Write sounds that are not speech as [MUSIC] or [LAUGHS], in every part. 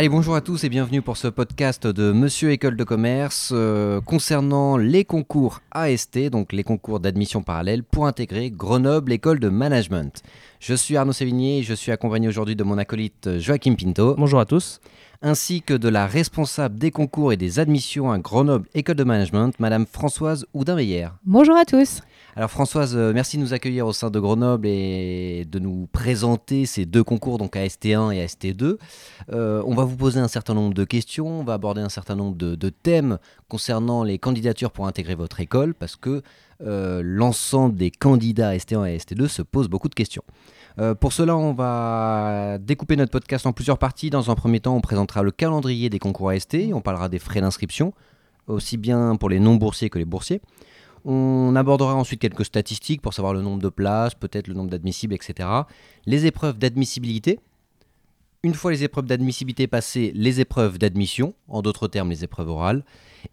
Allez, bonjour à tous et bienvenue pour ce podcast de Monsieur École de Commerce euh, concernant les concours AST, donc les concours d'admission parallèle pour intégrer Grenoble École de Management. Je suis Arnaud Sévigné et je suis accompagné aujourd'hui de mon acolyte Joachim Pinto. Bonjour à tous. Ainsi que de la responsable des concours et des admissions à Grenoble École de Management, Madame Françoise Houdin-Meyer. Bonjour à tous. Alors Françoise, euh, merci de nous accueillir au sein de Grenoble et de nous présenter ces deux concours, donc AST1 et AST2. Euh, on va vous poser un certain nombre de questions, on va aborder un certain nombre de, thèmes concernant les candidatures pour intégrer votre école, parce que euh, l'ensemble des candidats AST1 et AST2 se posent beaucoup de questions. pour cela, on va découper notre podcast en plusieurs parties. Dans un premier temps, on présentera le calendrier des concours AST, on parlera des frais d'inscription, aussi bien pour les non-boursiers que les boursiers. On abordera ensuite quelques statistiques pour savoir le nombre de places, peut-être le nombre d'admissibles, etc. Les épreuves d'admissibilité. Une fois les épreuves d'admissibilité passées, les épreuves d'admission, en d'autres termes les épreuves orales.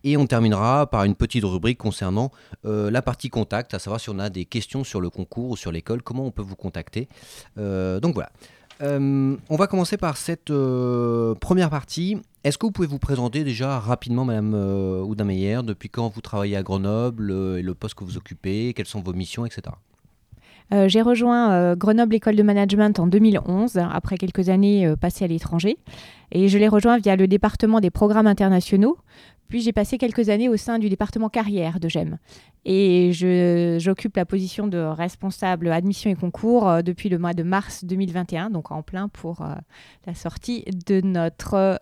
Et on terminera par une petite rubrique concernant euh, la partie contact, à savoir si on a des questions sur le concours ou sur l'école, comment on peut vous contacter. Euh, donc voilà. Euh, on va commencer par cette euh, première partie. Est-ce que vous pouvez vous présenter déjà rapidement, Madame euh, Oudameyer, depuis quand vous travaillez à Grenoble et le poste que vous occupez, quelles sont vos missions, etc. J'ai rejoint Grenoble École de Management en 2011, après quelques années passées à l'étranger. Et je l'ai rejoint via le département des programmes internationaux, puis j'ai passé quelques années au sein du département carrière de GEM. Et j'occupe la position de responsable admission et concours euh, depuis le mois de mars 2021, donc en plein pour euh, la sortie de notre euh,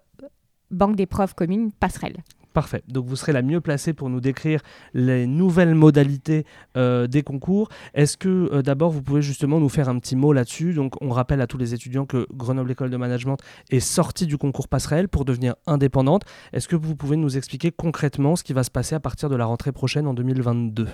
banque d'épreuves communes passerelle. Parfait. Donc vous serez la mieux placée pour nous décrire les nouvelles modalités euh, des concours. Est-ce que euh, d'abord vous pouvez justement nous faire un petit mot là-dessus? Donc on rappelle à tous les étudiants que Grenoble École de Management est sortie du concours passerelle pour devenir indépendante. Est-ce que vous pouvez nous expliquer concrètement ce qui va se passer à partir de la rentrée prochaine en 2022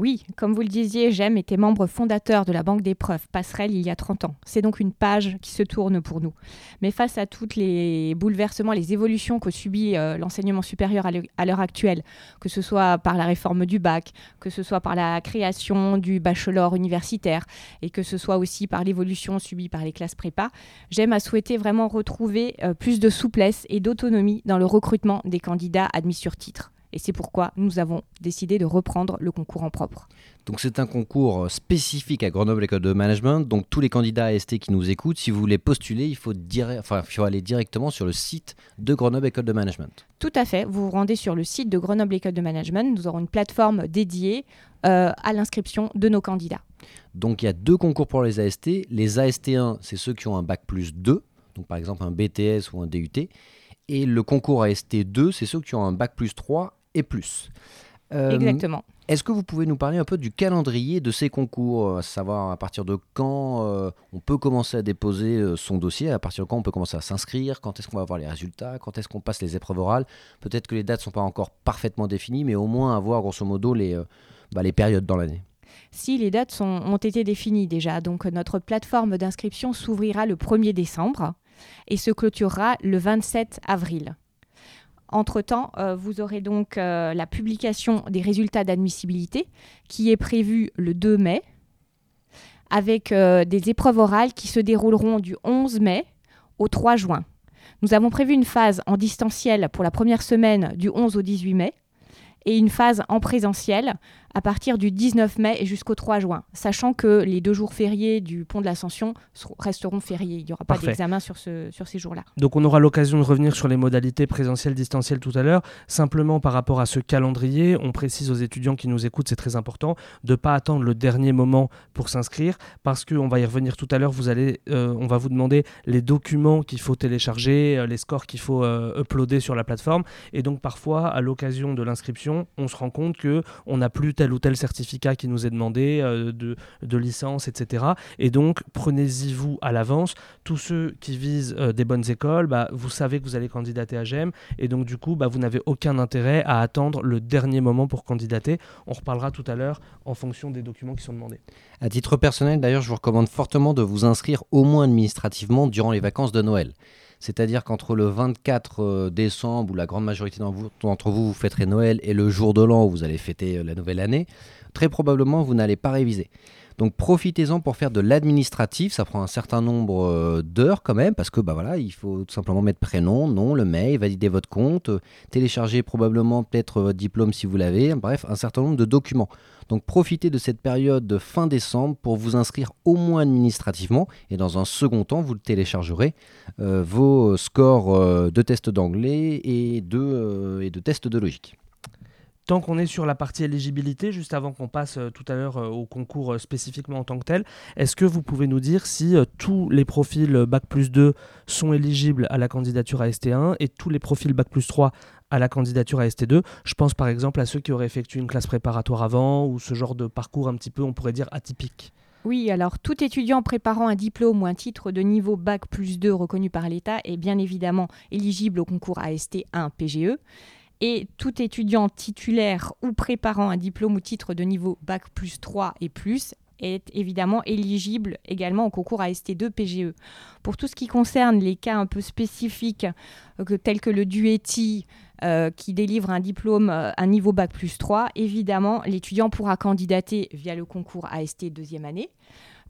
oui, comme vous le disiez, JEM était membre fondateur de la Banque d'épreuves Passerelle il y a 30 ans. C'est donc une page qui se tourne pour nous. Mais face à tous les bouleversements, les évolutions que subit euh, l'enseignement supérieur à l'heure actuelle, que ce soit par la réforme du bac, que ce soit par la création du bachelor universitaire et que ce soit aussi par l'évolution subie par les classes prépa, JEM a souhaité vraiment retrouver euh, plus de souplesse et d'autonomie dans le recrutement des candidats admis sur titre. Et c'est pourquoi nous avons décidé de reprendre le concours en propre. Donc c'est un concours euh, spécifique à Grenoble École de Management. Donc tous les candidats AST qui nous écoutent, si vous voulez postuler, il faut, enfin, il faut aller directement sur le site de Grenoble École de Management. Tout à fait. Vous vous rendez sur le site de Grenoble École de Management. Nous aurons une plateforme dédiée euh, à l'inscription de nos candidats. Donc il y a deux concours pour les AST. Les AST1, c'est ceux qui ont un bac plus 2, donc par exemple un BTS ou un DUT. Et le concours AST2, c'est ceux qui ont un bac plus 3 et plus. Euh, Exactement. Est-ce que vous pouvez nous parler un peu du calendrier de ces concours, à savoir à partir de quand euh, on peut commencer à déposer euh, son dossier, à partir de quand on peut commencer à s'inscrire, quand est-ce qu'on va avoir les résultats, quand est-ce qu'on passe les épreuves orales Peut-être que les dates ne sont pas encore parfaitement définies, mais au moins avoir grosso modo les, bah, les périodes dans l'année. Si les dates sont, ont été définies déjà, donc notre plateforme d'inscription s'ouvrira le 1er décembre et se clôturera le 27 avril. Entre-temps, euh, vous aurez donc euh, la publication des résultats d'admissibilité qui est prévue le 2 mai, avec euh, des épreuves orales qui se dérouleront du 11 mai au 3 juin. Nous avons prévu une phase en distanciel pour la première semaine du 11 au 18 mai et une phase en présentiel à partir du 19 mai et jusqu'au 3 juin, sachant que les deux jours fériés du pont de l'Ascension resteront fériés. Il n'y aura pas d'examen sur, ce, sur ces jours-là. Donc on aura l'occasion de revenir sur les modalités présentielles, distancielles tout à l'heure. Simplement par rapport à ce calendrier, on précise aux étudiants qui nous écoutent, c'est très important, de ne pas attendre le dernier moment pour s'inscrire, parce qu'on va y revenir tout à l'heure, vous allez, euh, on va vous demander les documents qu'il faut télécharger, euh, les scores qu'il faut euh, uploader sur la plateforme. Et donc parfois, à l'occasion de l'inscription, on se rend compte qu'on n'a plus tel ou tel certificat qui nous est demandé, euh, de, licence, etc. Et donc, prenez-y vous à l'avance. Tous ceux qui visent euh, des bonnes écoles, bah, vous savez que vous allez candidater à GEM. Et donc, du coup, bah, vous n'avez aucun intérêt à attendre le dernier moment pour candidater. On reparlera tout à l'heure en fonction des documents qui sont demandés. À titre personnel, d'ailleurs, je vous recommande fortement de vous inscrire au moins administrativement durant les vacances de Noël. C'est-à-dire qu'entre le 24 euh, décembre, où la grande majorité d'entre vous, vous fêterez Noël, et le jour de l'an, où vous allez fêter euh, la nouvelle année, très probablement, vous n'allez pas réviser. Donc profitez-en pour faire de l'administratif, ça prend un certain nombre euh, d'heures quand même, parce que bah il faut tout simplement mettre prénom, nom, le mail, valider votre compte, euh, télécharger probablement peut-être votre diplôme si vous l'avez, bref, un certain nombre de documents. Donc profitez de cette période de fin décembre pour vous inscrire au moins administrativement et dans un second temps, vous téléchargerez euh, vos scores de tests d'anglais et de, et de tests de logique. Tant qu'on est sur la partie éligibilité, juste avant qu'on passe euh, tout à l'heure euh, au concours euh, spécifiquement en tant que tel, est-ce que vous pouvez nous dire si tous les profils Bac plus 2 sont éligibles à la candidature à ST1 et tous les profils Bac plus 3 à la candidature à ST2 Je pense par exemple à ceux qui auraient effectué une classe préparatoire avant ou ce genre de parcours un petit peu, on pourrait dire, atypique. Oui, alors tout étudiant préparant un diplôme ou un titre de niveau Bac plus 2 reconnu par l'État est bien évidemment éligible au concours AST1 PGE et tout étudiant titulaire ou préparant un diplôme ou titre de niveau Bac plus 3 et plus est évidemment éligible également au concours AST2 PGE. Pour tout ce qui concerne les cas un peu spécifiques euh, tels que le duetti euh, qui délivre un diplôme à euh, niveau Bac plus 3, évidemment l'étudiant pourra candidater via le concours AST deuxième année.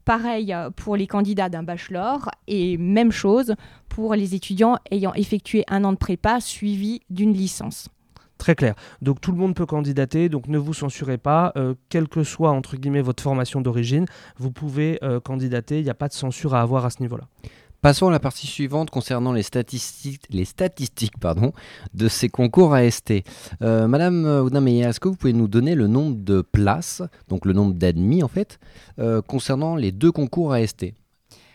Pareil pour les candidats d'un bachelor et même chose pour les étudiants ayant effectué un an de prépa suivi d'une licence. Très clair. Donc tout le monde peut candidater, donc ne vous censurez pas, euh, quelle que soit entre guillemets votre formation d'origine, vous pouvez euh, candidater, il n'y a pas de censure à avoir à ce niveau-là. Passons à la partie suivante concernant les statistiques, de ces concours AST. Euh, Madame Oudameya, est-ce que vous pouvez nous donner le nombre de places, donc le nombre d'admis en fait, concernant les deux concours AST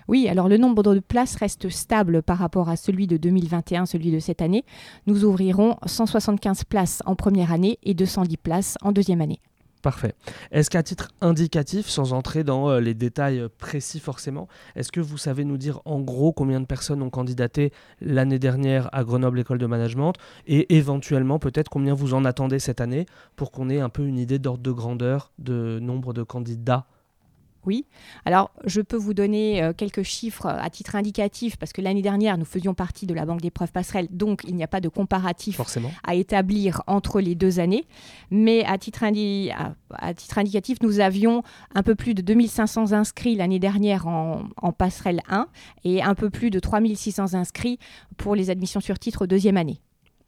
oui, alors le nombre de places reste stable par rapport à celui de 2021, celui de cette année. Nous ouvrirons 175 places en première année et 210 places en deuxième année. Parfait. Est-ce qu'à titre indicatif, sans entrer dans euh, les détails euh, précis forcément, est-ce que vous savez nous dire en gros combien de personnes ont candidaté l'année dernière à Grenoble École de Management et éventuellement peut-être combien vous en attendez cette année pour qu'on ait un peu une idée d'ordre de grandeur de nombre de candidats oui. Alors, je peux vous donner euh, quelques chiffres à titre indicatif, parce que l'année dernière, nous faisions partie de la Banque des preuves passerelles, donc il n'y a pas de comparatif à établir entre les deux années. Mais à titre, à, titre, indicatif, nous avions un peu plus de 2500 inscrits l'année dernière en, en, passerelle 1 et un peu plus de 3600 inscrits pour les admissions sur titre deuxième année.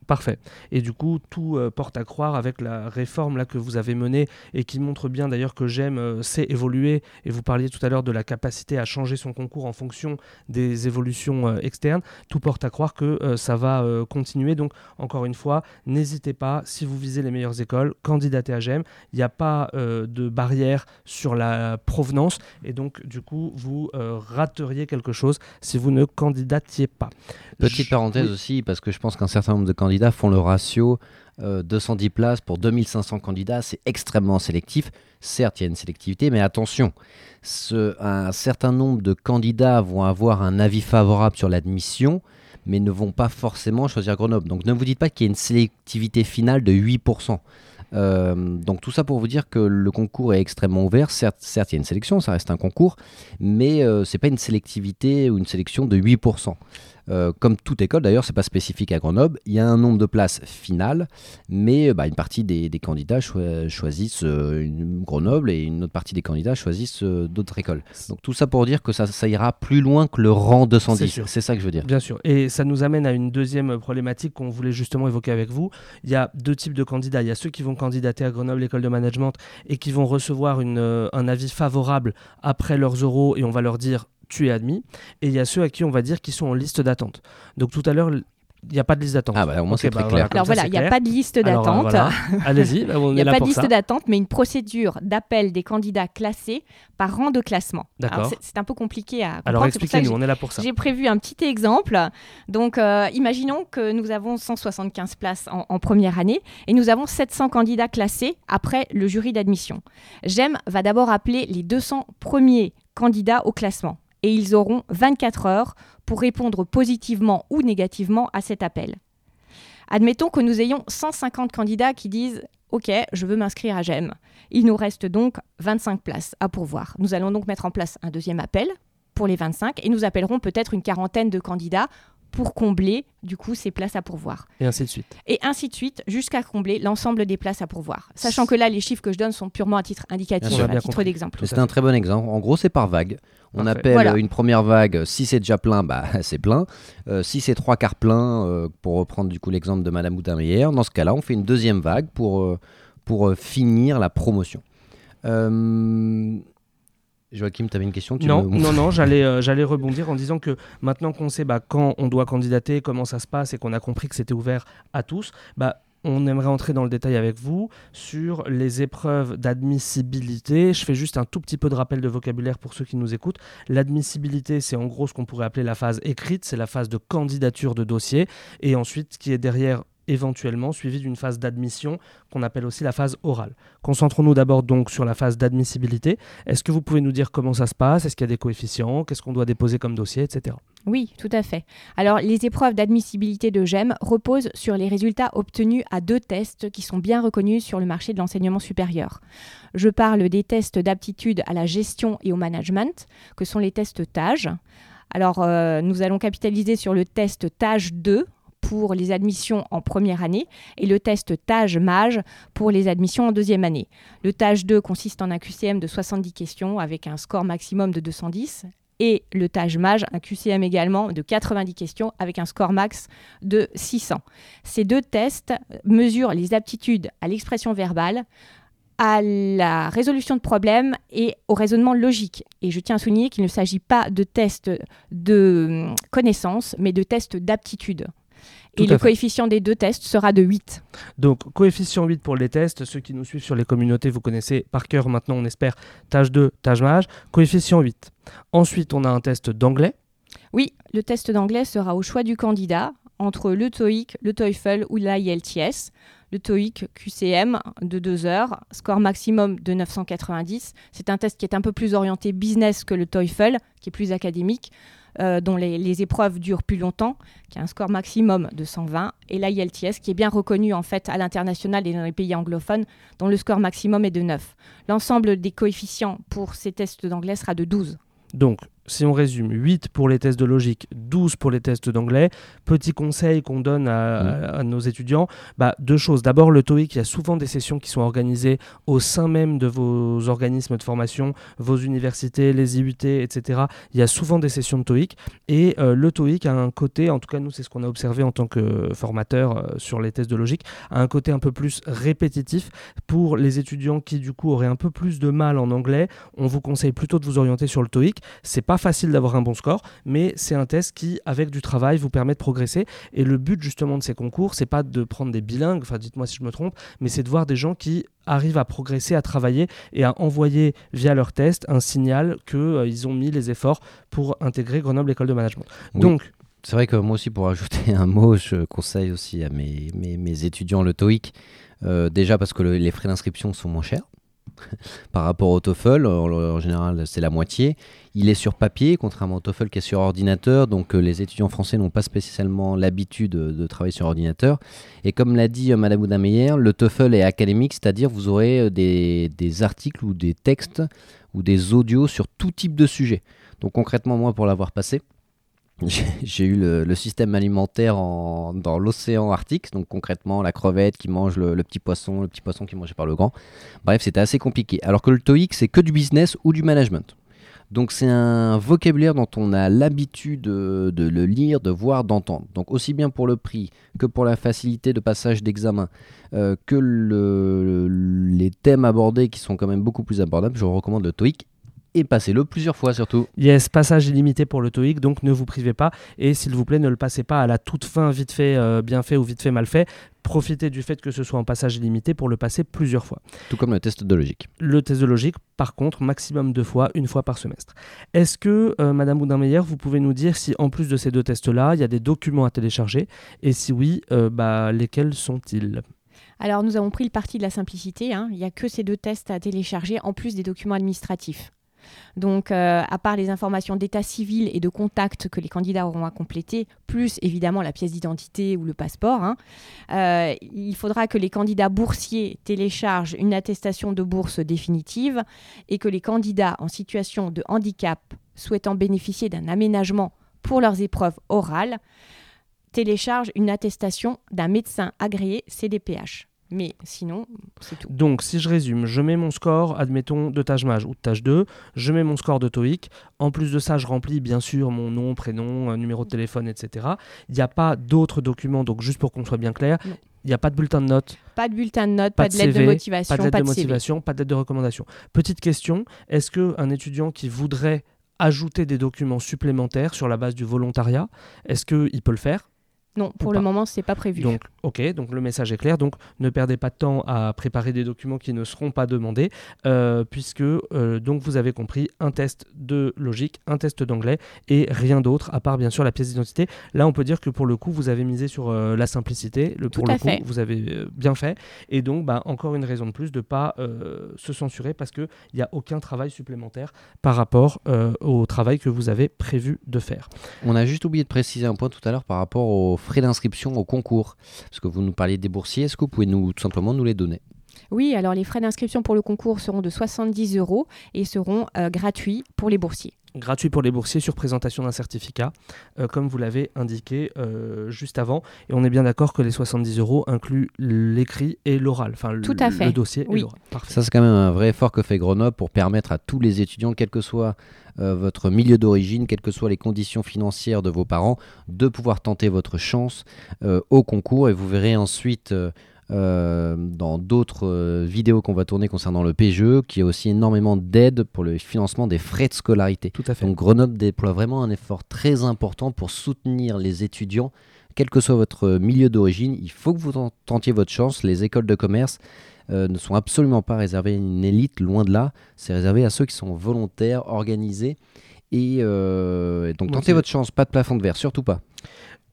Parfait. Et du coup, tout euh, porte à croire avec la réforme là que vous avez menée et qui montre bien d'ailleurs que j'aime euh, sait évoluer. Et vous parliez tout à l'heure de la capacité à changer son concours en fonction des évolutions euh, externes. Tout porte à croire que ça va continuer. Donc, encore une fois, n'hésitez pas, si vous visez les meilleures écoles, candidatez à GEM. Il n'y a pas de barrière sur la provenance. Et donc, du coup, vous rateriez quelque chose si vous ne candidatiez pas. Petite parenthèse aussi, parce que je pense qu'un certain nombre de candidats font le ratio 210 euh, places pour 2500 candidats. C'est extrêmement sélectif. Certes, il y a une sélectivité, mais attention, un certain nombre de candidats vont avoir un avis favorable sur l'admission, mais ne vont pas forcément choisir Grenoble. Donc ne vous dites pas qu'il y a une sélectivité finale de 8%. Euh, donc tout ça pour vous dire que le concours est extrêmement ouvert. Certes, il y a une sélection, ça reste un concours, mais euh, ce n'est pas une sélectivité ou une sélection de 8%. Euh, comme toute école, d'ailleurs, c'est pas spécifique à Grenoble. Il y a un nombre de places finales, mais bah, une partie des, candidats choisissent une Grenoble et une autre partie des candidats choisissent d'autres écoles. Donc tout ça pour dire que ça, ça ira plus loin que le rang 210. C'est ça que je veux dire. Bien sûr. Et ça nous amène à une deuxième problématique qu'on voulait justement évoquer avec vous. Il y a deux types de candidats. Il y a ceux qui vont candidater à Grenoble École de Management et qui vont recevoir une, euh, un avis favorable après leurs euros et on va leur dire tu es admis. Et il y a ceux à qui on va dire qu'ils sont en liste d'attente. Donc tout à l'heure, il n'y a pas de liste d'attente. Ah bah au moins c'est très bah, clair. Alors voilà, il n'y a pas de liste d'attente. Allez-y, [LAUGHS] Il n'y a pas de liste d'attente, mais une procédure d'appel des candidats classés par rang de classement. D'accord. C'est un peu compliqué à comprendre. Alors expliquez-nous, on est là pour ça. J'ai prévu un petit exemple. Donc euh, imaginons que nous avons 175 places en, en, première année et nous avons 700 candidats classés après le jury d'admission. GEM va d'abord appeler les 200 premiers candidats au classement et ils auront 24 heures pour répondre positivement ou négativement à cet appel. Admettons que nous ayons 150 candidats qui disent OK, je veux m'inscrire à GEM. Il nous reste donc 25 places à pourvoir. Nous allons donc mettre en place un deuxième appel pour les 25 et nous appellerons peut-être une quarantaine de candidats pour combler du coup ces places à pourvoir. Et ainsi de suite. Et ainsi de suite jusqu'à combler l'ensemble des places à pourvoir. Sachant que là, les chiffres que je donne sont purement à titre indicatif, sûr. à titre compris. d'exemple. C'est un très bon exemple. En gros, c'est par vague. On Parfait. appelle Voilà. une première vague, si c'est déjà plein, bah, [LAUGHS] c'est plein. Euh, si c'est trois quarts plein, euh, pour reprendre du coup l'exemple de Madame Boudin-Meyer, dans ce cas-là, on fait une deuxième vague pour, euh, pour euh, finir la promotion. Joachim, tu avais une question tu Non, me- non, non, [LAUGHS] j'allais, euh, j'allais rebondir en disant que maintenant qu'on sait bah, quand on doit candidater, comment ça se passe et qu'on a compris que c'était ouvert à tous, bah, on aimerait entrer dans le détail avec vous sur les épreuves d'admissibilité. Je fais juste un tout petit peu de rappel de vocabulaire pour ceux qui nous écoutent. L'admissibilité, c'est en gros ce qu'on pourrait appeler la phase écrite, c'est la phase de candidature de dossier. Et ensuite, ce qui est derrière éventuellement suivi d'une phase d'admission qu'on appelle aussi la phase orale. Concentrons-nous d'abord donc sur la phase d'admissibilité. Est-ce que vous pouvez nous dire comment ça se passe? Est-ce qu'il y a des coefficients? Qu'est-ce qu'on doit déposer comme dossier, etc. Oui, tout à fait. Alors, les épreuves d'admissibilité de GEM reposent sur les résultats obtenus à deux tests qui sont bien reconnus sur le marché de l'enseignement supérieur. Je parle des tests d'aptitude à la gestion et au management, que sont les tests TAGE. Alors, euh, nous allons capitaliser sur le test TAGE 2 pour les admissions en première année et le test TAGE MAGE pour les admissions en deuxième année. Le TAGE 2 consiste en un QCM de 70 questions avec un score maximum de 210 et le TAGE MAGE, un QCM également de 90 questions avec un score max de 600. Ces deux tests mesurent les aptitudes à l'expression verbale, à la résolution de problèmes et au raisonnement logique. Et je tiens à souligner qu'il ne s'agit pas de tests de connaissances, mais de tests d'aptitude. Tout Et le fait. coefficient des deux tests sera de 8. Donc, coefficient 8 pour les tests. Ceux qui nous suivent sur les communautés, vous connaissez par cœur maintenant, on espère, tâche 2, tâche mage. Coefficient 8. Ensuite, on a un test d'anglais. Oui, le test d'anglais sera au choix du candidat entre le TOEIC, le TOEFL ou l'IELTS. Le TOEIC QCM de 2 heures, score maximum de 990. C'est un test qui est un peu plus orienté business que le TOEFL, qui est plus académique, euh, dont les, épreuves durent plus longtemps, qui a un score maximum de 120. Et l'IELTS, qui est bien reconnu en fait à l'international et dans les pays anglophones, dont le score maximum est de 9. L'ensemble des coefficients pour ces tests d'anglais sera de 12. Donc, si on résume, 8 pour les tests de logique, 12 pour les tests d'anglais. Petit conseil qu'on donne à, à- à nos étudiants, bah, deux choses. D'abord, le TOEIC, il y a souvent des sessions qui sont organisées au sein même de vos organismes de formation, vos universités, les IUT, etc. Il y a souvent des sessions de TOEIC. Et euh, le TOEIC a un côté, en tout cas nous, c'est ce qu'on a observé en tant que formateur euh, sur les tests de logique, a un côté un peu plus répétitif pour les étudiants qui, du coup, auraient un peu plus de mal en anglais. On vous conseille plutôt de vous orienter sur le TOEIC. C'est pas facile d'avoir un bon score, mais c'est un test qui, avec du travail, vous permet de progresser. Et le but justement de ces concours, c'est pas de prendre des bilingues, enfin dites-moi si je me trompe, mais c'est de voir des gens qui arrivent à progresser, à travailler et à envoyer via leur test un signal qu'ils ont mis les efforts pour intégrer Grenoble École de Management. Oui. Donc, C'est vrai que moi aussi, pour ajouter un mot, je conseille aussi à mes, mes, mes étudiants le TOEIC. Euh, déjà parce que le- les frais d'inscription sont moins chers [LAUGHS] par rapport au TOEFL. En, général, c'est la moitié. Il est sur papier, contrairement au TOEFL qui est sur ordinateur. Donc, euh, les étudiants français n'ont pas spécialement l'habitude de, de travailler sur ordinateur. Et comme l'a dit euh, Madame Oudameyer, le TOEFL est académique, c'est-à-dire vous aurez euh, des, des articles ou des textes ou des audios sur tout type de sujet. Donc, concrètement, moi, pour l'avoir passé, j'ai eu le, système alimentaire en- dans l'océan Arctique, donc concrètement la crevette qui mange le, petit poisson, le petit poisson qui est par le grand. Bref, c'était assez compliqué. Alors que le TOEIC, c'est que du business ou du management. Donc c'est un vocabulaire dont on a l'habitude de, le lire, de voir, d'entendre. Donc aussi bien pour le prix que pour la facilité de passage d'examen, euh, que le- les thèmes abordés qui sont quand même beaucoup plus abordables, je vous recommande le TOEIC et passez-le plusieurs fois surtout. Yes, passage illimité pour le TOEIC, donc ne vous privez pas. Et s'il vous plaît, ne le passez pas à la toute fin, vite fait, euh, bien fait ou vite fait, mal fait. Profitez du fait que ce soit en passage illimité pour le passer plusieurs fois. Tout comme le test de logique. Le test de logique, par contre, maximum deux fois, une fois par semestre. Est-ce que, euh, Madame Boudin-Meyer, vous pouvez nous dire si, en plus de ces deux tests-là, il y a des documents à télécharger? Et si oui, euh, bah, lesquels sont-ils? Alors, nous avons pris le parti de la simplicité. hein. Il n'y a que ces deux tests à télécharger en plus des documents administratifs. Donc, euh, à part les informations d'état civil et de contact que les candidats auront à compléter, plus évidemment la pièce d'identité ou le passeport, hein, euh, il faudra que les candidats boursiers téléchargent une attestation de bourse définitive et que les candidats en situation de handicap souhaitant bénéficier d'un aménagement pour leurs épreuves orales, téléchargent une attestation d'un médecin agréé CDPH. Mais sinon, c'est tout. Donc, si je résume, je mets mon score, admettons, de tâche mage ou de tâche 2, je mets mon score de TOEIC. En plus de ça, je remplis bien sûr mon nom, prénom, numéro de téléphone, etc. Il n'y a pas d'autres documents, donc juste pour qu'on soit bien clair, Non. il n'y a pas de bulletin de notes, Pas de bulletin de notes, Pas pas, de lettre CV, de motivation, pas de lettre de motivation, pas de lettre de recommandation. Petite question, est-ce qu'un étudiant qui voudrait ajouter des documents supplémentaires sur la base du volontariat, est-ce qu'il peut le faire? Non, pour Ou le pas. moment, c'est pas prévu. Donc, ok, donc le message est clair. Donc, ne perdez pas de temps à préparer des documents qui ne seront pas demandés, euh, puisque euh, donc vous avez compris un test de logique, un test d'anglais et rien d'autre à part bien sûr la pièce d'identité. Là, on peut dire que pour le coup, vous avez misé sur euh, la simplicité. Le, Tout pour à le coup, fait. vous avez euh, bien fait. Et donc, bah, encore une raison de plus de pas euh, se censurer parce que il n'y a aucun travail supplémentaire par rapport euh, au travail que vous avez prévu de faire. On a juste oublié de préciser un point tout à l'heure par rapport frais d'inscription au concours. Parce que vous nous parliez des boursiers, est-ce que vous pouvez nous, tout simplement nous les donner? Oui, alors les frais d'inscription pour le concours seront de 70 euros et seront euh, gratuits pour les boursiers. gratuit pour les boursiers sur présentation d'un certificat, euh, comme vous l'avez indiqué euh, juste avant. Et on est bien d'accord que les 70 euros incluent l'écrit et l'oral, enfin le- Tout à fait. le dossier et l'oral. Ça, c'est quand même un vrai effort que fait Grenoble pour permettre à tous les étudiants, quel que soit euh, votre milieu d'origine, quelles que soient les conditions financières de vos parents, de pouvoir tenter votre chance euh, au concours. Et vous verrez ensuite euh, euh, dans d'autres euh, vidéos qu'on va tourner concernant le PGE, qu'il y a aussi énormément d'aide pour le financement des frais de scolarité. Tout à fait. Donc Grenoble déploie vraiment un effort très important pour soutenir les étudiants, quel que soit votre milieu d'origine. Il faut que vous tent- tentiez votre chance. Les écoles de commerce euh, ne sont absolument pas réservées à une élite, loin de là. C'est réservé à ceux qui sont volontaires, organisés. Et euh, donc tentez votre chance, pas de plafond de verre, surtout pas.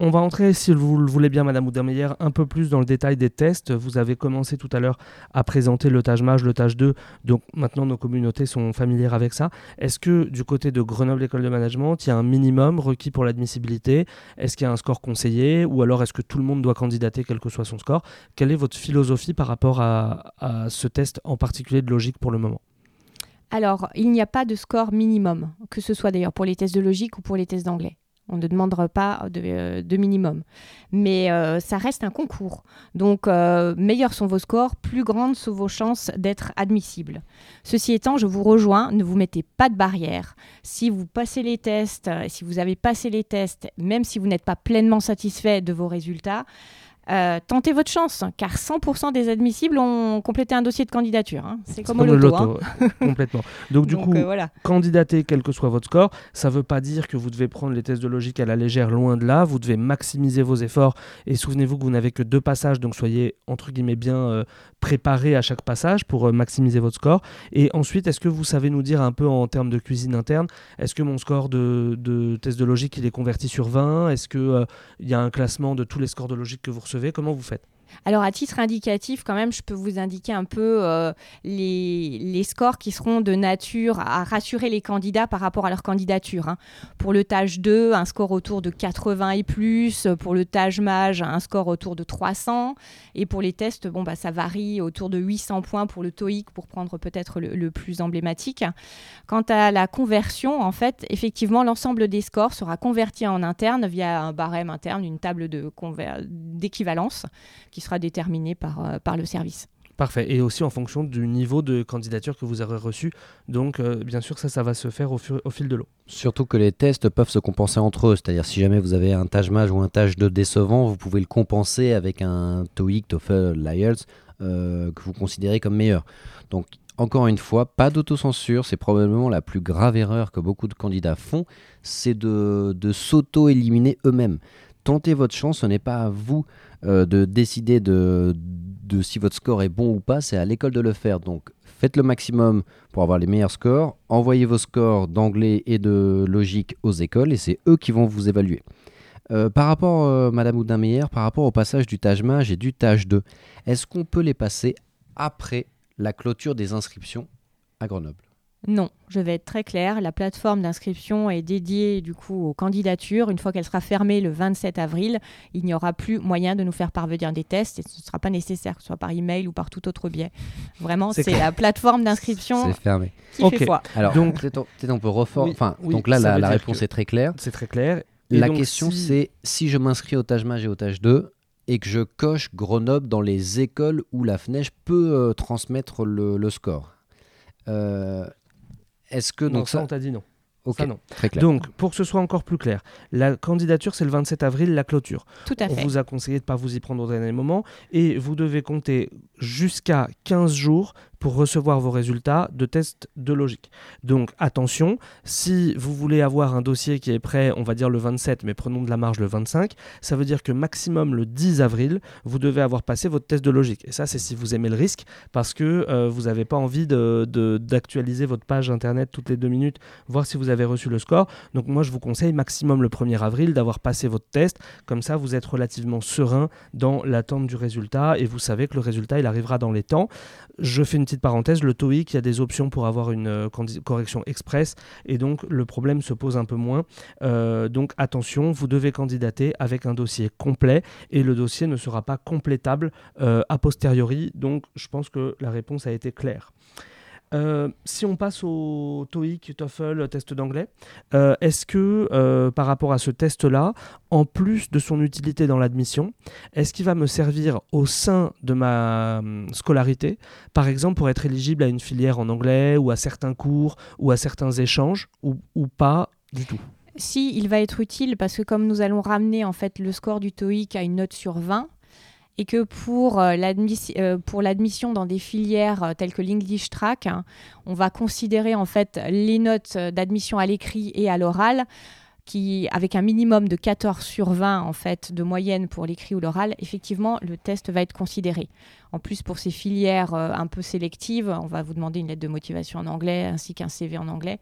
On va entrer, si vous le voulez bien, Madame Oudermeyer, un peu plus dans le détail des tests. Vous avez commencé tout à l'heure à présenter le tâche mage, le tâche 2. Donc maintenant, nos communautés sont familières avec ça. Est-ce que du côté de Grenoble École de Management, il y a un minimum requis pour l'admissibilité? Est-ce qu'il y a un score conseillé? Ou alors est-ce que tout le monde doit candidater, quel que soit son score? Quelle est votre philosophie par rapport à ce test en particulier de logique pour le moment? Alors, il n'y a pas de score minimum, que ce soit d'ailleurs pour les tests de logique ou pour les tests d'anglais. On ne demandera pas de, euh, minimum. Mais euh, ça reste un concours. Donc, euh, meilleurs sont vos scores, plus grandes sont vos chances d'être admissibles. Ceci étant, je vous rejoins, ne vous mettez pas de barrière. Si vous passez les tests, si vous avez passé les tests, même si vous n'êtes pas pleinement satisfait de vos résultats, euh, tentez votre chance, car 100% des admissibles ont complété un dossier de candidature. hein. C'est comme, au le loto. hein. complètement. Donc du [LAUGHS] Donc, coup, euh, voilà. candidater quel que soit votre score, ça ne veut pas dire que vous devez prendre les tests de logique à la légère, loin de là. Vous devez maximiser vos efforts. Et souvenez-vous que vous n'avez que deux passages, donc soyez entre guillemets bien euh, préparé à chaque passage pour euh, maximiser votre score. Et ensuite, est-ce que vous savez nous dire un peu en termes de cuisine interne, est-ce que mon score de, de test de logique il est converti sur 20 Est-ce qu'il il y a un classement de tous les scores de logique que vous recevez Comment vous faites? Alors, à titre indicatif, quand même, je peux vous indiquer un peu euh, les, scores qui seront de nature à rassurer les candidats par rapport à leur candidature. hein. Pour le TAGE 2, un score autour de 80 et plus. Pour le TAGE MAGE, un score autour de 300. Et pour les tests, bon, bah, ça varie autour de 800 points pour le TOEIC, pour prendre peut-être le, plus emblématique. Quant à la conversion, en fait, effectivement, l'ensemble des scores sera converti en interne via un barème interne, une table d'équivalence qui sera déterminée par, euh, par le service. Parfait. Et aussi en fonction du niveau de candidature que vous aurez reçu. Donc, euh, bien sûr, ça, ça va se faire au, fur- au fil de l'eau. Surtout que les tests peuvent se compenser entre eux. C'est-à-dire, si jamais vous avez un tâche mage ou un tâche de décevant, vous pouvez le compenser avec un TOEIC, TOEFL, l'IELTS euh, que vous considérez comme meilleur. Donc, encore une fois, pas d'autocensure. C'est probablement la plus grave erreur que beaucoup de candidats font. C'est de, de s'auto-éliminer eux-mêmes. Tentez votre chance. Ce n'est pas à vous euh, de décider de, si votre score est bon ou pas. C'est à l'école de le faire. Donc, faites le maximum pour avoir les meilleurs scores. Envoyez vos scores d'anglais et de logique aux écoles et c'est eux qui vont vous évaluer. Euh, par rapport, euh, Madame Oudin-Meyer, par rapport au passage du Taj Mage et du Taj 2, est-ce qu'on peut les passer après la clôture des inscriptions à Grenoble? Non, je vais être très claire. La plateforme d'inscription est dédiée du coup aux candidatures. Une fois qu'elle sera fermée le 27 avril, il n'y aura plus moyen de nous faire parvenir des tests et ce ne sera pas nécessaire, que ce soit par email ou par tout autre biais. Vraiment, C'est la plateforme d'inscription C'est fermé. qui Ok. fait foi. Alors, Donc- peut-être on, peut refor- Oui, enfin, oui, donc là, la, réponse est très claire. C'est très clair. Et La donc, question si- c'est si je m'inscris au Taj et au Taj 2 et que je coche Grenoble dans les écoles où la FNEJ peut euh, transmettre le, le score. Euh, Est-ce que Non, donc ça, ça, on t'a dit non. ok, Ça, non. très clair. Donc, pour que ce soit encore plus clair, la candidature, c'est le 27 avril, la clôture. Tout à On fait. vous a conseillé de ne pas vous y prendre au dernier moment et vous devez compter jusqu'à 15 jours pour recevoir vos résultats de tests de logique. Donc attention, si vous voulez avoir un dossier qui est prêt, on va dire le 27, mais prenons de la marge le 25, ça veut dire que maximum le 10 avril, vous devez avoir passé votre test de logique. Et ça, c'est si vous aimez le risque, parce que euh, vous n'avez pas envie de- de- d'actualiser votre page internet toutes les deux minutes, voir si vous avez reçu le score. Donc moi, je vous conseille maximum le 1er avril d'avoir passé votre test. Comme ça, vous êtes relativement serein dans l'attente du résultat et vous savez que le résultat, il arrivera dans les temps. Je fais une petite parenthèse, le TOEIC, il y a des options pour avoir une euh, correction express et donc le problème se pose un peu moins. Euh, donc attention, vous devez candidater avec un dossier complet et le dossier ne sera pas complétable euh, a posteriori. Donc je pense que la réponse a été claire. Euh, si on passe au TOEIC, TOEFL, test d'anglais, euh, est-ce que euh, par rapport à ce test-là, en plus de son utilité dans l'admission, est-ce qu'il va me servir au sein de ma hum, scolarité, par exemple pour être éligible à une filière en anglais ou à certains cours ou à certains échanges ou, ou pas du tout? Si, il va être utile parce que comme nous allons ramener en fait le score du TOEIC à une note sur 20 et que pour euh, euh, pour l'admission dans des filières euh, telles que l'English Track, hein, on va considérer en fait les notes d'admission à l'écrit et à l'oral qui avec un minimum de 14 sur 20 en fait de moyenne pour l'écrit ou l'oral, effectivement le test va être considéré. En plus pour ces filières un peu sélectives, on va vous demander une lettre de motivation en anglais ainsi qu'un CV en anglais.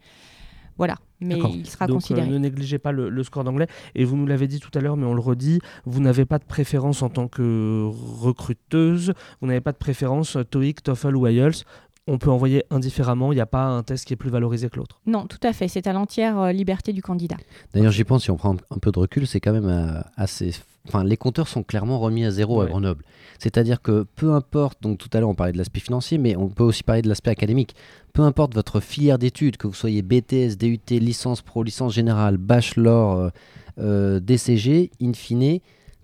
Voilà, mais il sera Donc, considéré. euh, ne négligez pas le, le score d'anglais. Et vous nous l'avez dit tout à l'heure, mais on le redit, vous n'avez pas de préférence en tant que recruteuse, vous n'avez pas de préférence euh, TOEIC, TOEFL ou IELTS. On peut envoyer indifféremment, il n'y a pas un test qui est plus valorisé que l'autre. Non, tout à fait. C'est à l'entière euh, liberté du candidat. D'ailleurs, j'y pense, si on prend un peu de recul, c'est quand même euh, assez. Enfin, les compteurs sont clairement remis à zéro à. Grenoble. C'est-à-dire que peu importe, donc tout à l'heure on parlait de l'aspect financier, mais on peut aussi parler de l'aspect académique. Peu importe votre filière d'études, que vous soyez BTS, DUT, licence pro, licence générale, bachelor, euh, DCG, in fine,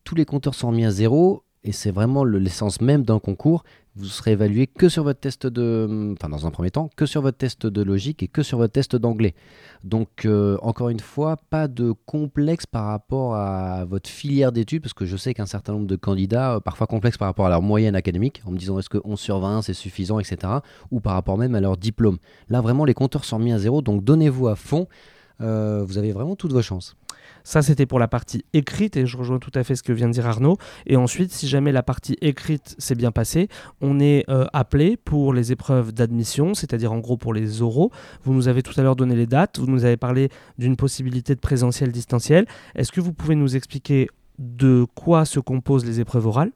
tous les compteurs sont remis à zéro et c'est vraiment le- l'essence même d'un concours. Vous serez évalué que sur votre test de, enfin dans un premier temps, que sur votre test de logique et que sur votre test d'anglais. Donc euh, encore une fois, pas de complexe par rapport à votre filière d'études, parce que je sais qu'un certain nombre de candidats, euh, parfois complexes par rapport à leur moyenne académique, en me disant est-ce que 11 sur 20 c'est suffisant, etc. Ou par rapport même à leur diplôme. Là vraiment les compteurs sont mis à zéro, donc donnez-vous à fond. Euh, vous avez vraiment toutes vos chances. Ça, c'était pour la partie écrite, et je rejoins tout à fait ce que vient de dire Arnaud. Et ensuite, si jamais la partie écrite s'est bien passée, on est euh, appelé pour les épreuves d'admission, c'est-à-dire en gros pour les oraux. Vous nous avez tout à l'heure donné les dates, vous nous avez parlé d'une possibilité de présentiel distanciel. Est-ce que vous pouvez nous expliquer de quoi se composent les épreuves orales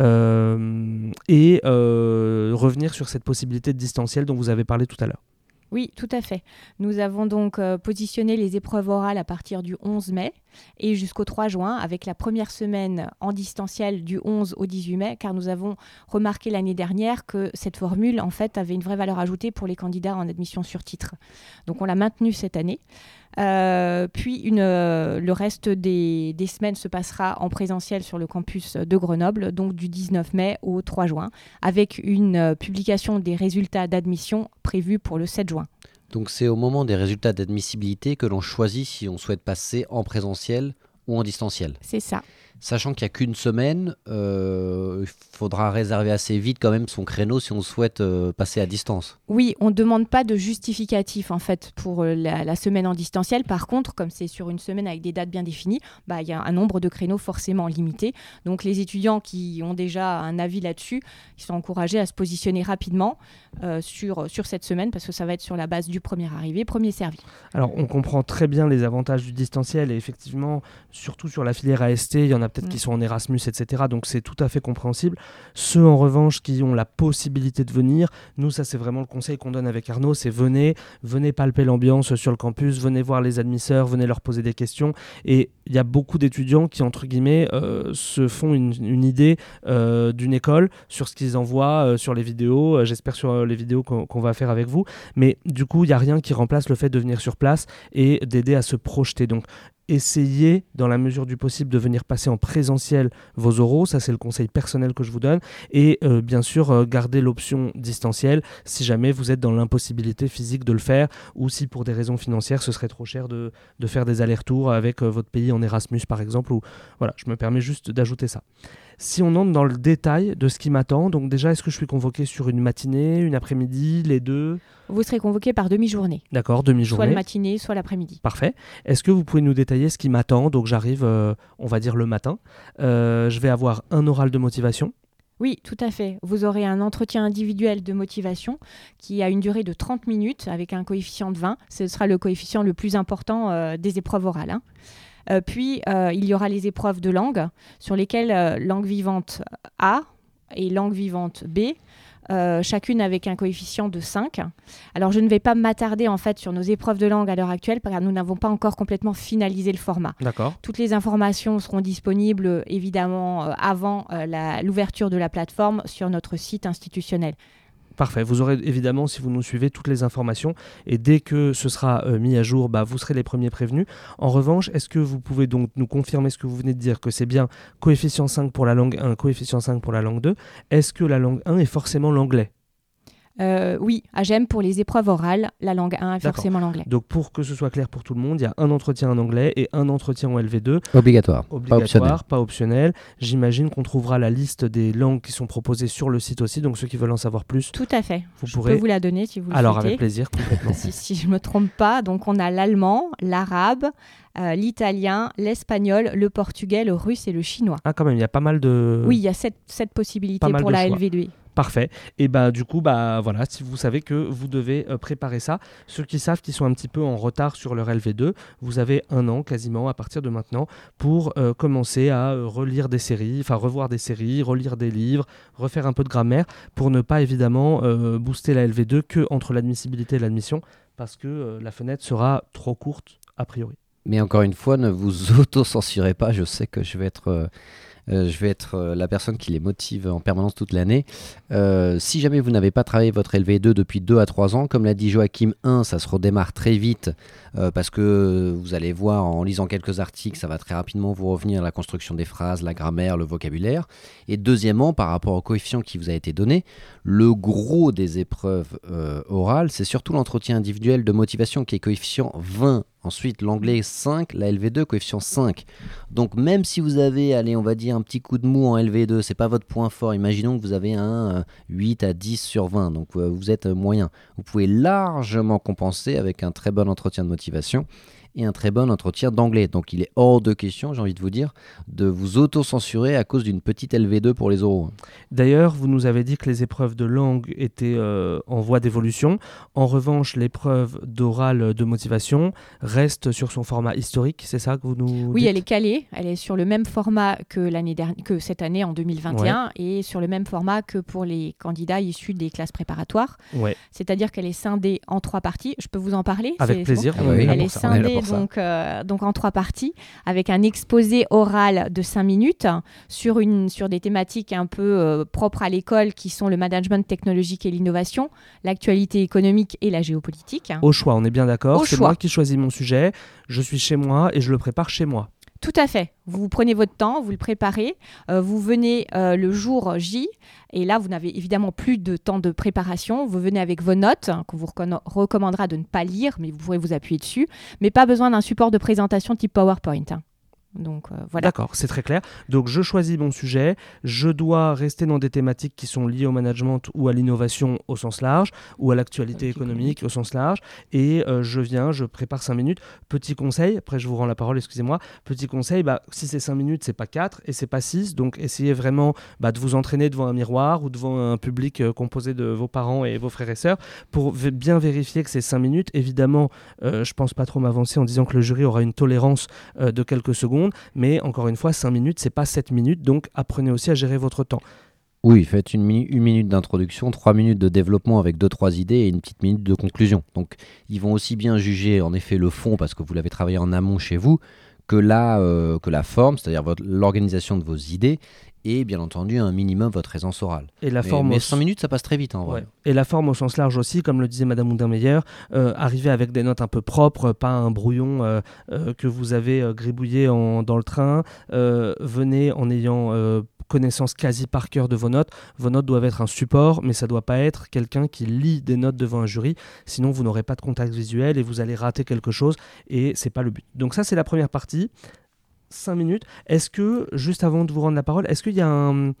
euh, et euh, revenir sur cette possibilité de distanciel dont vous avez parlé tout à l'heure? Oui, tout à fait. Nous avons donc euh, positionné les épreuves orales à partir du 11 mai et jusqu'au 3 juin, avec la première semaine en distanciel du 11 au 18 mai, car nous avons remarqué l'année dernière que cette formule, en fait, avait une vraie valeur ajoutée pour les candidats en admission sur titre. Donc on l'a maintenue cette année. Euh, puis une, euh, le reste des, des semaines se passera en présentiel sur le campus de Grenoble, donc du 19 mai au 3 juin, avec une euh, publication des résultats d'admission prévue pour le 7 juin. Donc c'est au moment des résultats d'admissibilité que l'on choisit si on souhaite passer en présentiel ou en distanciel. C'est ça. Sachant qu'il n'y a qu'une semaine, euh, il faudra réserver assez vite quand même son créneau si on souhaite euh, passer à distance. Oui, on ne demande pas de justificatif en fait pour euh, la, la semaine en distanciel. Par contre, comme c'est sur une semaine avec des dates bien définies, bah, il y a un nombre de créneaux forcément limité. Donc les étudiants qui ont déjà un avis là-dessus, ils sont encouragés à se positionner rapidement euh, sur, sur cette semaine parce que ça va être sur la base du premier arrivé, premier servi. Alors, on comprend très bien les avantages du distanciel et effectivement, surtout sur la filière AST, il y en a peut-être Mm. qui sont en Erasmus, etc. Donc, c'est tout à fait compréhensible. Ceux, en revanche, qui ont la possibilité de venir, nous, ça, c'est vraiment le conseil qu'on donne avec Arnaud c'est venez, venez palper l'ambiance sur le campus, venez voir les admisseurs, venez leur poser des questions. Et il y a beaucoup d'étudiants qui, entre guillemets, euh, se font une, une idée euh, d'une école sur ce qu'ils envoient euh, sur les vidéos. Euh, J'espère sur les vidéos qu'on qu'on va faire avec vous. Mais du coup, il n'y a rien qui remplace le fait de venir sur place et d'aider à se projeter. Donc, essayez dans la mesure du possible de venir passer en présentiel vos oraux, ça c'est le conseil personnel que je vous donne, et euh, bien sûr euh, gardez l'option distancielle si jamais vous êtes dans l'impossibilité physique de le faire, ou si pour des raisons financières ce serait trop cher de, faire des allers-retours avec euh, votre pays en Erasmus par exemple, ou voilà, je me permets juste d'ajouter ça. Si on entre dans le détail de ce qui m'attend, donc déjà, est-ce que je suis convoqué sur une matinée, une après-midi, les deux? Vous serez convoqué par demi-journée. D'accord, demi-journée. Soit le matinée, soit l'après-midi. Parfait. Est-ce que vous pouvez nous détailler ce qui m'attend? Donc j'arrive, euh, on va dire le matin. Euh, je vais avoir un oral de motivation. Oui, tout à fait. Vous aurez un entretien individuel de motivation qui a une durée de 30 minutes avec un coefficient de 20. Ce sera le coefficient le plus important euh, des épreuves orales. hein. Euh, puis, euh, il y aura les épreuves de langue sur lesquelles euh, langue vivante A et langue vivante B, euh, chacune avec un coefficient de 5. Alors, je ne vais pas m'attarder en fait sur nos épreuves de langue à l'heure actuelle car nous n'avons pas encore complètement finalisé le format. D'accord. Toutes les informations seront disponibles évidemment euh, avant euh, l'ouverture de la plateforme sur notre site institutionnel. Parfait. Vous aurez évidemment, si vous nous suivez, toutes les informations. Et dès que ce sera euh, mis à jour, bah, vous serez les premiers prévenus. En revanche, est-ce que vous pouvez donc nous confirmer ce que vous venez de dire, que c'est bien coefficient 5 pour la langue 1, coefficient 5 pour la langue 2 Est-ce que la langue 1 est forcément l'anglais? Euh, oui, AGEM pour les épreuves orales, la langue 1 est forcément l'anglais. Donc pour que ce soit clair pour tout le monde, il y a un entretien en anglais et un entretien en LV2, Obligatoire, pas obligatoire, optionnel. pas optionnel. J'imagine qu'on trouvera la liste des langues qui sont proposées sur le site aussi, donc ceux qui veulent en savoir plus, Tout à fait. vous je pourrez... peux vous la donner si vous le Alors souhaitez. avec plaisir, complètement. [LAUGHS] si, si je ne me trompe pas, donc on a l'allemand, l'arabe, euh, l'italien, l'espagnol, le portugais, le russe et le chinois. Ah quand même, il y a pas mal de... Oui, il y a sept, sept possibilités pour la choix. LV2. Parfait. Et bah du coup bah voilà, si vous savez que vous devez euh, préparer ça, ceux qui savent qu'ils sont un petit peu en retard sur leur LV2, vous avez un an quasiment à partir de maintenant pour euh, commencer à euh, relire des séries, enfin revoir des séries, relire des livres, refaire un peu de grammaire pour ne pas évidemment booster la LV2 que entre l'admissibilité et l'admission parce que la fenêtre sera trop courte a priori. Mais encore une fois, ne vous auto-censurez pas. Je sais que je vais être, je vais être euh, la personne qui les motive en permanence toute l'année. Euh, si jamais vous n'avez pas travaillé votre LV2 depuis 2 à 3 ans, comme l'a dit Joachim 1, ça se redémarre très vite euh, parce que vous allez voir en lisant quelques articles, ça va très rapidement vous revenir la construction des phrases, la grammaire, le vocabulaire. Et deuxièmement, par rapport au coefficient qui vous a été donné, le gros des épreuves euh, orales, c'est surtout l'entretien individuel de motivation qui est coefficient 20. Ensuite, l'anglais 5, la LV2 coefficient 5. Donc même si vous avez, allez, on va dire un petit coup de mou en LV2, c'est pas votre point fort. Imaginons que vous avez un euh, 8 à 10 sur 20, donc euh, vous êtes euh, moyen. Vous pouvez largement compenser avec un très bon entretien de motivation motivation et un très bon entretien d'anglais. Donc il est hors de question, j'ai envie de vous dire, de vous auto-censurer à cause d'une petite LV2 pour les oraux. D'ailleurs, vous nous avez dit que les épreuves de langue étaient euh, en voie d'évolution. En revanche, l'épreuve d'oral de motivation reste sur son format historique, c'est ça que vous nous Oui, dites? elle est calée. Elle est sur le même format que, l'année dernière, que cette année en 2021 et sur le même format que pour les candidats issus des classes préparatoires. Ouais, C'est-à-dire qu'elle est scindée en trois parties. Je peux vous en parler? Avec plaisir. Ah oui, Elle est scindée. Donc, euh, donc en trois parties, avec un exposé oral de 5 minutes sur, une, sur des thématiques un peu euh, propres à l'école qui sont le management technologique et l'innovation, l'actualité économique et la géopolitique. Au choix, on est bien d'accord. C'est moi qui choisis mon sujet. Je suis chez moi et je le prépare chez moi. Tout à fait. Vous prenez votre temps, vous le préparez, euh, vous venez euh, le jour J, et là, vous n'avez évidemment plus de temps de préparation. Vous venez avec vos notes, hein, qu'on vous recommandera de ne pas lire, mais vous pourrez vous appuyer dessus, mais pas besoin d'un support de présentation type PowerPoint. hein. Donc euh, voilà. D'accord, c'est très clair. Donc je choisis mon sujet, je dois rester dans des thématiques qui sont liées au management ou à l'innovation au sens large, ou à l'actualité économique au sens large, et euh, je viens, je prépare 5 minutes. Petit conseil, après je vous rends la parole, excusez-moi. Petit conseil, bah, si c'est 5 minutes, c'est pas 4 et c'est pas 6, donc essayez vraiment bah, de vous entraîner devant un miroir ou devant un public euh, composé de vos parents et vos frères et sœurs pour bien vérifier que c'est 5 minutes. Évidemment, euh, je pense pas trop m'avancer en disant que le jury aura une tolérance euh, de quelques secondes, mais encore une fois, 5 minutes, c'est pas 7 minutes, donc apprenez aussi à gérer votre temps. Oui, faites une, minu- une minute d'introduction, trois minutes de développement avec deux trois idées et une petite minute de conclusion. Donc ils vont aussi bien juger en effet le fond parce que vous l'avez travaillé en amont chez vous que la, euh, que la forme, c'est-à-dire l'organisation de vos idées, et bien entendu un minimum votre aisance orale. Et la mais, forme mais au- 5 minutes, ça passe très vite en vrai. Ouais. Et la forme au sens large aussi, comme le disait Madame Houdin-Meyer, euh, arriver avec des notes un peu propres, pas un brouillon euh, euh, que vous avez euh, gribouillé en- dans le train. Venez en ayant connaissance quasi par cœur de vos notes. Vos notes doivent être un support, mais ça doit pas être quelqu'un qui lit des notes devant un jury. Sinon, vous n'aurez pas de contact visuel et vous allez rater quelque chose. Et c'est pas le but. Donc ça, c'est la première partie. 5 minutes. Est-ce que, juste avant de vous rendre la parole, est-ce qu'il y a un,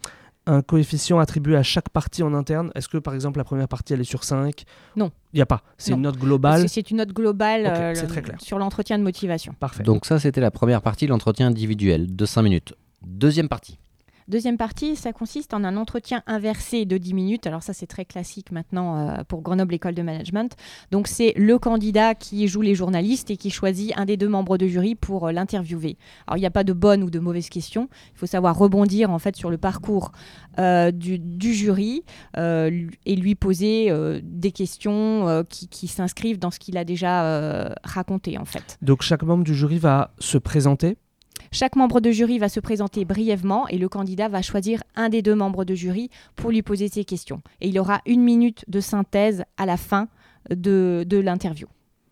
un coefficient attribué à chaque partie en interne? Est-ce que par exemple la première partie elle est sur 5 Non. Il n'y a pas. C'est une note globale. que C'est une note globale euh, le- très clair. sur l'entretien de motivation. Parfait. Donc ça, c'était la première partie, l'entretien individuel de 5 minutes. Deuxième partie. Deuxième partie, ça consiste en un entretien inversé de 10 minutes. Alors ça, c'est très classique maintenant euh, pour Grenoble École de Management. Donc c'est le candidat qui joue les journalistes et qui choisit un des deux membres de jury pour euh, l'interviewer. Alors il n'y a pas de bonne ou de mauvaise question. Il faut savoir rebondir en fait sur le parcours euh, du, jury et lui poser des questions qui, qui s'inscrivent dans ce qu'il a déjà raconté en fait. Donc chaque membre du jury va se présenter. Chaque membre de jury va se présenter brièvement et le candidat va choisir un des deux membres de jury pour lui poser ses questions. Et il aura une minute de synthèse à la fin de, de l'interview.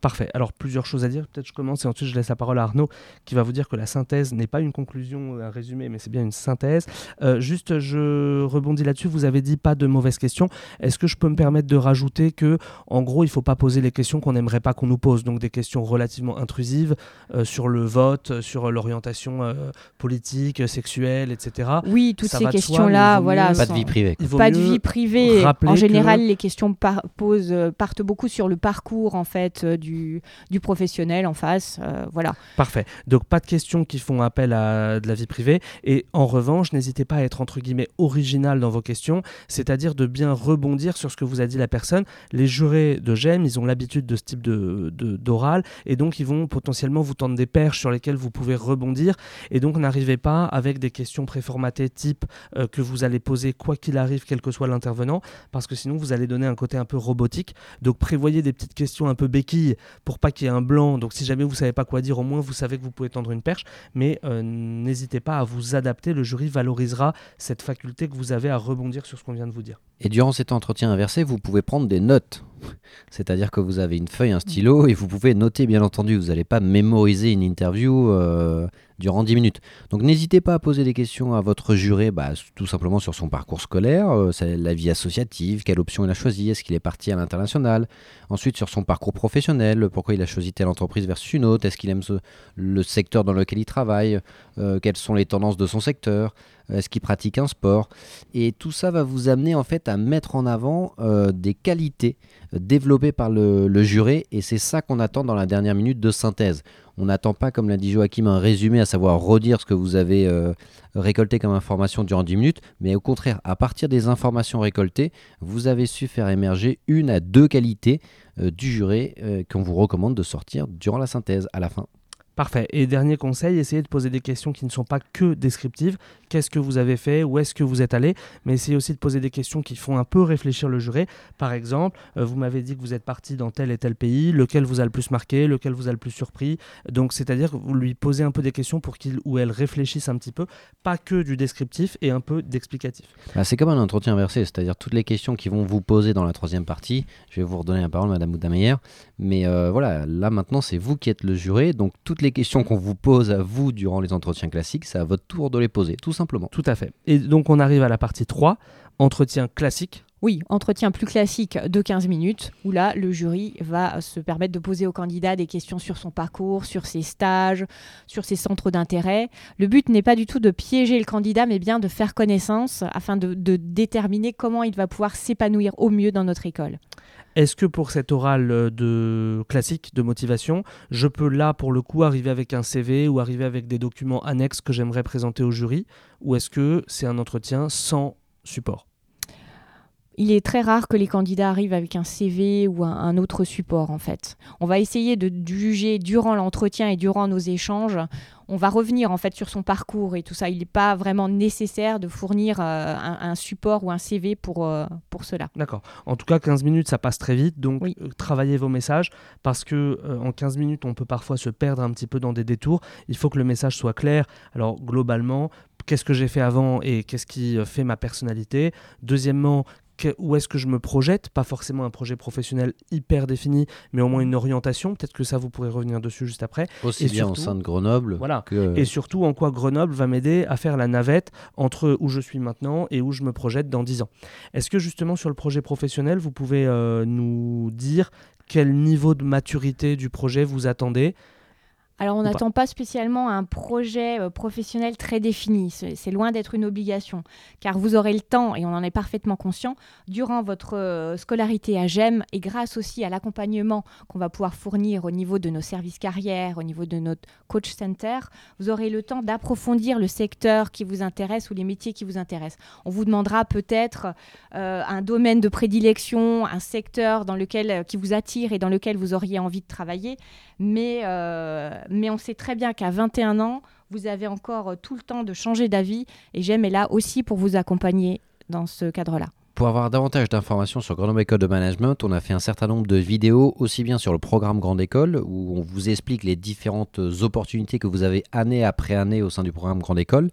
Parfait. Alors plusieurs choses à dire. Peut-être je commence et ensuite je laisse la parole à Arnaud qui va vous dire que la synthèse n'est pas une conclusion, un résumé, mais c'est bien une synthèse. Euh, juste, je rebondis là-dessus. Vous avez dit pas de mauvaises questions. Est-ce que je peux me permettre de rajouter que, en gros, il faut pas poser les questions qu'on n'aimerait pas qu'on nous pose, donc des questions relativement intrusives euh, sur le vote, sur l'orientation euh, politique, sexuelle, etc. Oui, toutes Ça ces questions-là, voilà. mieux- Pas de vie privée. Il vaut Pas de vie privée. En que- général, les questions par- posent, euh, partent beaucoup sur le parcours en fait euh, du, professionnel en face. euh, voilà. Parfait. Donc pas de questions qui font appel à de la vie privée. Et en revanche, n'hésitez pas à être entre guillemets original dans vos questions, c'est-à-dire de bien rebondir sur ce que vous a dit la personne. Les jurés de GEM, ils ont l'habitude de ce type de- d'oral, et donc ils vont potentiellement vous tendre des perches sur lesquelles vous pouvez rebondir. Et donc n'arrivez pas avec des questions préformatées type euh, que vous allez poser quoi qu'il arrive, quel que soit l'intervenant, parce que sinon vous allez donner un côté un peu robotique. Donc prévoyez des petites questions un peu béquilles pour pas qu'il y ait un blanc. Donc si jamais vous savez pas quoi dire, au moins vous savez que vous pouvez tendre une perche. Mais euh, n'hésitez pas à vous adapter. Le jury valorisera cette faculté que vous avez à rebondir sur ce qu'on vient de vous dire. Et durant cet entretien inversé, vous pouvez prendre des notes. C'est-à-dire que vous avez une feuille, un stylo, et vous pouvez noter, bien entendu. Vous n'allez pas mémoriser une interview euh, durant 10 minutes. Donc n'hésitez pas à poser des questions à votre juré, bah, tout simplement sur son parcours scolaire, euh, la vie associative, quelle option il a choisi, est-ce qu'il est parti à l'international. Ensuite sur son parcours professionnel, pourquoi il a choisi telle entreprise versus une autre, est-ce qu'il aime le secteur dans lequel il travaille, euh, quelles sont les tendances de son secteur, euh, est-ce qu'il pratique un sport. Et tout ça va vous amener en fait à mettre en avant euh, des qualités euh, développées par le juré et c'est ça qu'on attend dans la dernière minute de synthèse. On n'attend pas, comme l'a dit Joachim, un résumé, à savoir redire ce que vous avez euh, récolté comme information durant 10 minutes, mais au contraire, à partir des informations récoltées, vous avez su faire émerger une à deux qualités euh, du juré euh, qu'on vous recommande de sortir durant la synthèse à la fin. Parfait. Et dernier conseil, essayez de poser des questions qui ne sont pas que descriptives. Qu'est-ce que vous avez fait? Où est-ce que vous êtes allé? Mais essayez aussi de poser des questions qui font un peu réfléchir le juré. Par exemple, euh, vous m'avez dit que vous êtes parti dans tel et tel pays, lequel vous a le plus marqué, lequel vous a le plus surpris? Donc, c'est-à-dire que vous lui posez un peu des questions pour qu'il ou elle réfléchisse un petit peu, pas que du descriptif et un peu d'explicatif. Bah, c'est comme un entretien inversé, c'est-à-dire toutes les questions qui vont vous poser dans la troisième partie. Je vais vous redonner la parole, Madame Oudameyer. Mais euh, voilà, là maintenant, c'est vous qui êtes le juré. Donc toutes les questions qu'on vous pose à vous durant les entretiens classiques, c'est à votre tour de les poser, tout simplement. Tout à fait. Et donc, on arrive à la partie 3, entretien classique. Oui, entretien plus classique de 15 minutes, où là, le jury va se permettre de poser au candidat des questions sur son parcours, sur ses stages, sur ses centres d'intérêt. Le but n'est pas du tout de piéger le candidat, mais bien de faire connaissance afin de, de déterminer comment il va pouvoir s'épanouir au mieux dans notre école. Est-ce que pour cet oral de classique de motivation, je peux là pour le coup arriver avec un CV ou arriver avec des documents annexes que j'aimerais présenter au jury ou est-ce que c'est un entretien sans support? Il est très rare que les candidats arrivent avec un CV ou un, autre support en fait. On va essayer de, juger durant l'entretien et durant nos échanges. On va revenir en fait sur son parcours et tout ça. Il n'est pas vraiment nécessaire de fournir euh, un, support ou un CV pour, euh, pour cela. D'accord. En tout cas, 15 minutes, ça passe très vite. Donc, euh, travaillez vos messages parce que en 15 minutes, on peut parfois se perdre un petit peu dans des détours. Il faut que le message soit clair. Alors, globalement, qu'est-ce que j'ai fait avant et qu'est-ce qui fait ma personnalité? Deuxièmement, où est-ce que je me projette, pas forcément un projet professionnel hyper défini, mais au moins une orientation. Peut-être que ça, vous pourrez revenir dessus juste après. Aussi bien au sein de Grenoble. Voilà. Et surtout, en quoi Grenoble va m'aider à faire la navette entre où je suis maintenant et où je me projette dans 10 ans? Est-ce que justement sur le projet professionnel, vous pouvez euh, nous dire quel niveau de maturité du projet vous attendez? Alors, on n'attend pas. spécialement un projet euh, professionnel très défini. C'est loin d'être une obligation, car vous aurez le temps, et on en est parfaitement conscient, durant votre euh, scolarité à GEM, et grâce aussi à l'accompagnement qu'on va pouvoir fournir au niveau de nos services carrières, au niveau de notre coach center, vous aurez le temps d'approfondir le secteur qui vous intéresse ou les métiers qui vous intéressent. On vous demandera peut-être euh, un domaine de prédilection, un secteur dans lequel, qui vous attire et dans lequel vous auriez envie de travailler, mais mais on sait très bien qu'à 21 ans, vous avez encore euh, tout le temps de changer d'avis et j'aime est là aussi pour vous accompagner dans ce cadre-là. Pour avoir davantage d'informations sur Grenoble École de Management, on a fait un certain nombre de vidéos, aussi bien sur le programme Grande École, où on vous explique les différentes opportunités que vous avez année après année au sein du programme Grande École.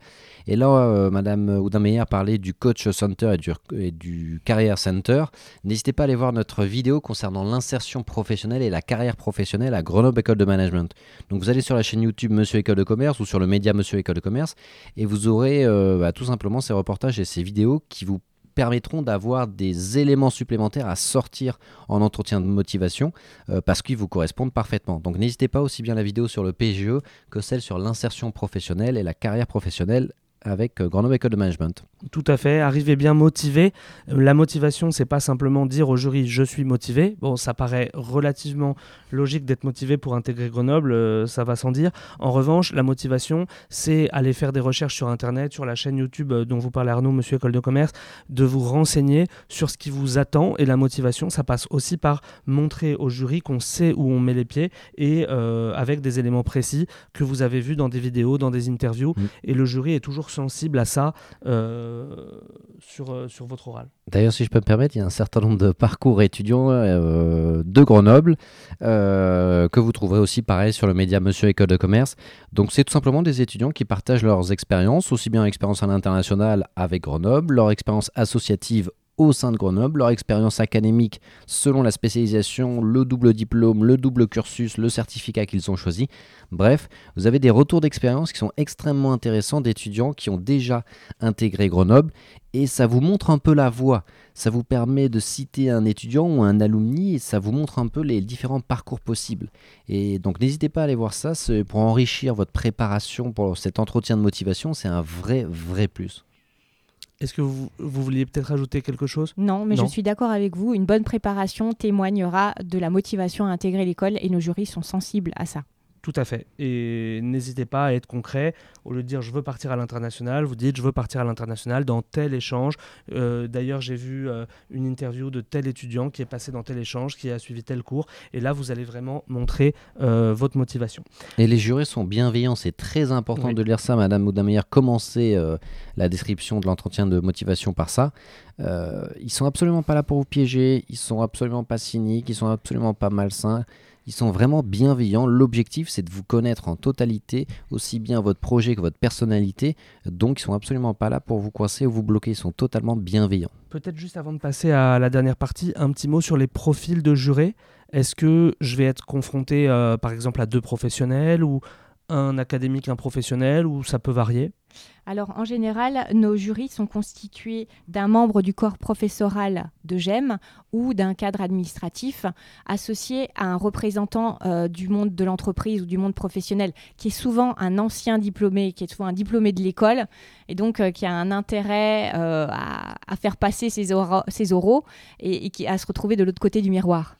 Et là, euh, Madame Oudin-Meyer parlait du Coach Center et du, et du Career Center. N'hésitez pas à aller voir notre vidéo concernant l'insertion professionnelle et la carrière professionnelle à Grenoble École de Management. Donc vous allez sur la chaîne YouTube Monsieur École de Commerce ou sur le média Monsieur École de Commerce et vous aurez euh, bah, tout simplement ces reportages et ces vidéos qui vous permettront d'avoir des éléments supplémentaires à sortir en entretien de motivation euh, parce qu'ils vous correspondent parfaitement. Donc n'hésitez pas aussi bien la vidéo sur le PGE que celle sur l'insertion professionnelle et la carrière professionnelle avec euh, Grenoble École de Management. Tout à fait, arriver bien motivé. Euh, la motivation, c'est pas simplement dire au jury je suis motivé. Bon, ça paraît relativement logique d'être motivé pour intégrer Grenoble, euh, ça va sans dire. En revanche, la motivation, c'est aller faire des recherches sur Internet, sur la chaîne YouTube dont vous parlez Arnaud, Monsieur École de Commerce, de vous renseigner sur ce qui vous attend. Et la motivation, ça passe aussi par montrer au jury qu'on sait où on met les pieds et avec des éléments précis que vous avez vus dans des vidéos, dans des interviews. Mm. Et le jury est toujours sensible à ça euh, sur, euh, sur votre oral. D'ailleurs, si je peux me permettre, il y a un certain nombre de parcours étudiants euh, de Grenoble que vous trouverez aussi pareil sur le média Monsieur École de Commerce. Donc, c'est tout simplement des étudiants qui partagent leurs expériences, aussi bien expérience à l'international avec Grenoble, leur expérience associative au sein de Grenoble, leur expérience académique selon la spécialisation, le double diplôme, le double cursus, le certificat qu'ils ont choisi. Bref, vous avez des retours d'expérience qui sont extrêmement intéressants d'étudiants qui ont déjà intégré Grenoble et ça vous montre un peu la voie. Ça vous permet de citer un étudiant ou un alumni et ça vous montre un peu les différents parcours possibles. Et donc n'hésitez pas à aller voir ça pour enrichir votre préparation pour cet entretien de motivation. C'est un vrai, vrai plus. Est-ce que vous, vouliez peut-être ajouter quelque chose? Non, mais je suis d'accord avec vous. Une bonne préparation témoignera de la motivation à intégrer l'école et nos jurys sont sensibles à ça. Tout à fait. Et n'hésitez pas à être concret. Au lieu de dire je veux partir à l'international, vous dites je veux partir à l'international dans tel échange. Euh, d'ailleurs, j'ai vu euh, une interview de tel étudiant qui est passé dans tel échange, qui a suivi tel cours. Et là, vous allez vraiment montrer euh, votre motivation. Et les jurés sont bienveillants. C'est très important de lire ça, Madame Oudameyer. Commencez la description de l'entretien de motivation par ça. ils sont absolument pas là pour vous piéger. Ils sont absolument pas cyniques. Ils sont absolument pas malsains. Ils sont vraiment bienveillants. L'objectif, c'est de vous connaître en totalité, aussi bien votre projet que votre personnalité. Donc, ils sont absolument pas là pour vous coincer ou vous bloquer. Ils sont totalement bienveillants. Peut-être juste avant de passer à la dernière partie, un petit mot sur les profils de jurés. Est-ce que je vais être confronté, euh, par exemple, à deux professionnels ou un académique, un professionnel, ou ça peut varier? Alors en général, nos jurys sont constitués d'un membre du corps professoral de GEM ou d'un cadre administratif associé à un représentant euh, du monde de l'entreprise ou du monde professionnel, qui est souvent un ancien diplômé, qui est souvent un diplômé de l'école, et donc euh, qui a un intérêt euh, à, faire passer ses, oraux et, qui, à se retrouver de l'autre côté du miroir.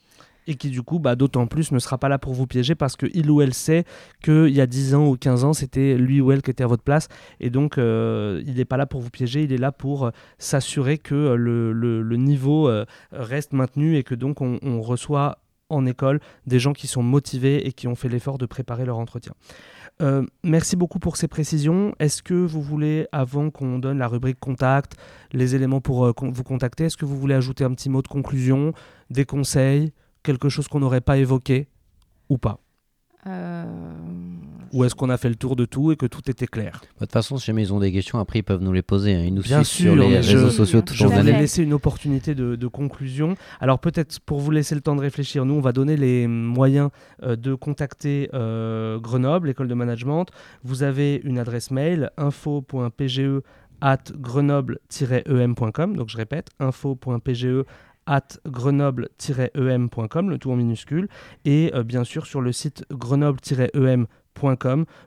Et qui du coup, bah, d'autant plus, ne sera pas là pour vous piéger parce qu'il ou elle sait qu'il y a 10 ans ou 15 ans, c'était lui ou elle qui était à votre place. Et donc, euh, il n'est pas là pour vous piéger, il est là pour euh, s'assurer que euh, le, niveau reste maintenu et que donc on, on, reçoit en école des gens qui sont motivés et qui ont fait l'effort de préparer leur entretien. merci beaucoup pour ces précisions. Est-ce que vous voulez, avant qu'on donne la rubrique contact, les éléments pour vous contacter, est-ce que vous voulez ajouter un petit mot de conclusion, des conseils? Quelque chose qu'on n'aurait pas évoqué ou pas euh, Ou est-ce qu'on a fait le tour de tout et que tout était clair De toute façon, si jamais ils ont des questions, après ils peuvent nous les poser. Hein. Ils nous suivent sur les réseaux sociaux. Tout je vais laisser une opportunité de, conclusion. Alors peut-être pour vous laisser le temps de réfléchir, nous on va donner les moyens euh, de contacter euh, Grenoble, l'école de management. Vous avez une adresse mail info.pge at grenoble-em.com. Donc je répète, info.pge at grenoble-em.com, le tout en minuscule, et euh, bien sûr sur le site grenoble-em.com